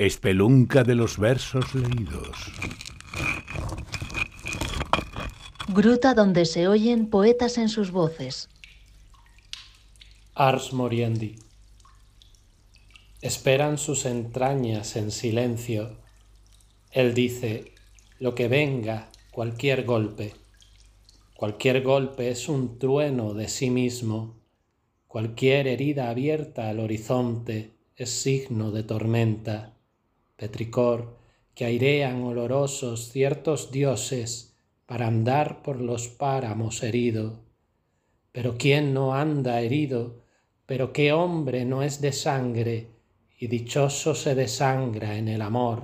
Espelunca de los versos leídos. Gruta donde se oyen poetas en sus voces. Ars moriendi. Esperan sus entrañas en silencio. Él dice, lo que venga, cualquier golpe. Cualquier golpe es un trueno de sí mismo. Cualquier herida abierta al horizonte es signo de tormenta petricor, que airean olorosos ciertos dioses para andar por los páramos herido. Pero ¿quién no anda herido? Pero qué hombre no es de sangre y dichoso se desangra en el amor.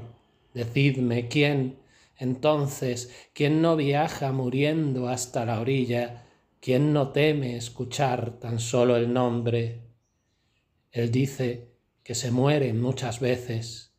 Decidme quién, entonces, quién no viaja muriendo hasta la orilla, quién no teme escuchar tan solo el nombre. Él dice que se muere muchas veces,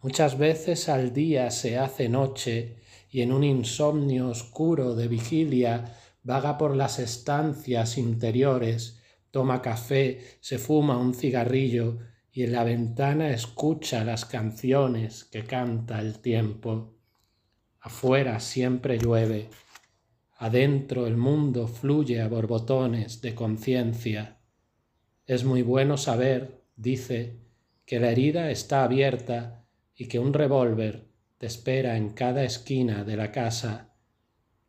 Muchas veces al día se hace noche y en un insomnio oscuro de vigilia vaga por las estancias interiores, toma café, se fuma un cigarrillo y en la ventana escucha las canciones que canta el tiempo. Afuera siempre llueve, adentro el mundo fluye a borbotones de conciencia. Es muy bueno saber, dice, que la herida está abierta y que un revólver te espera en cada esquina de la casa,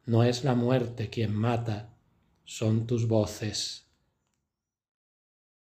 no es la muerte quien mata, son tus voces.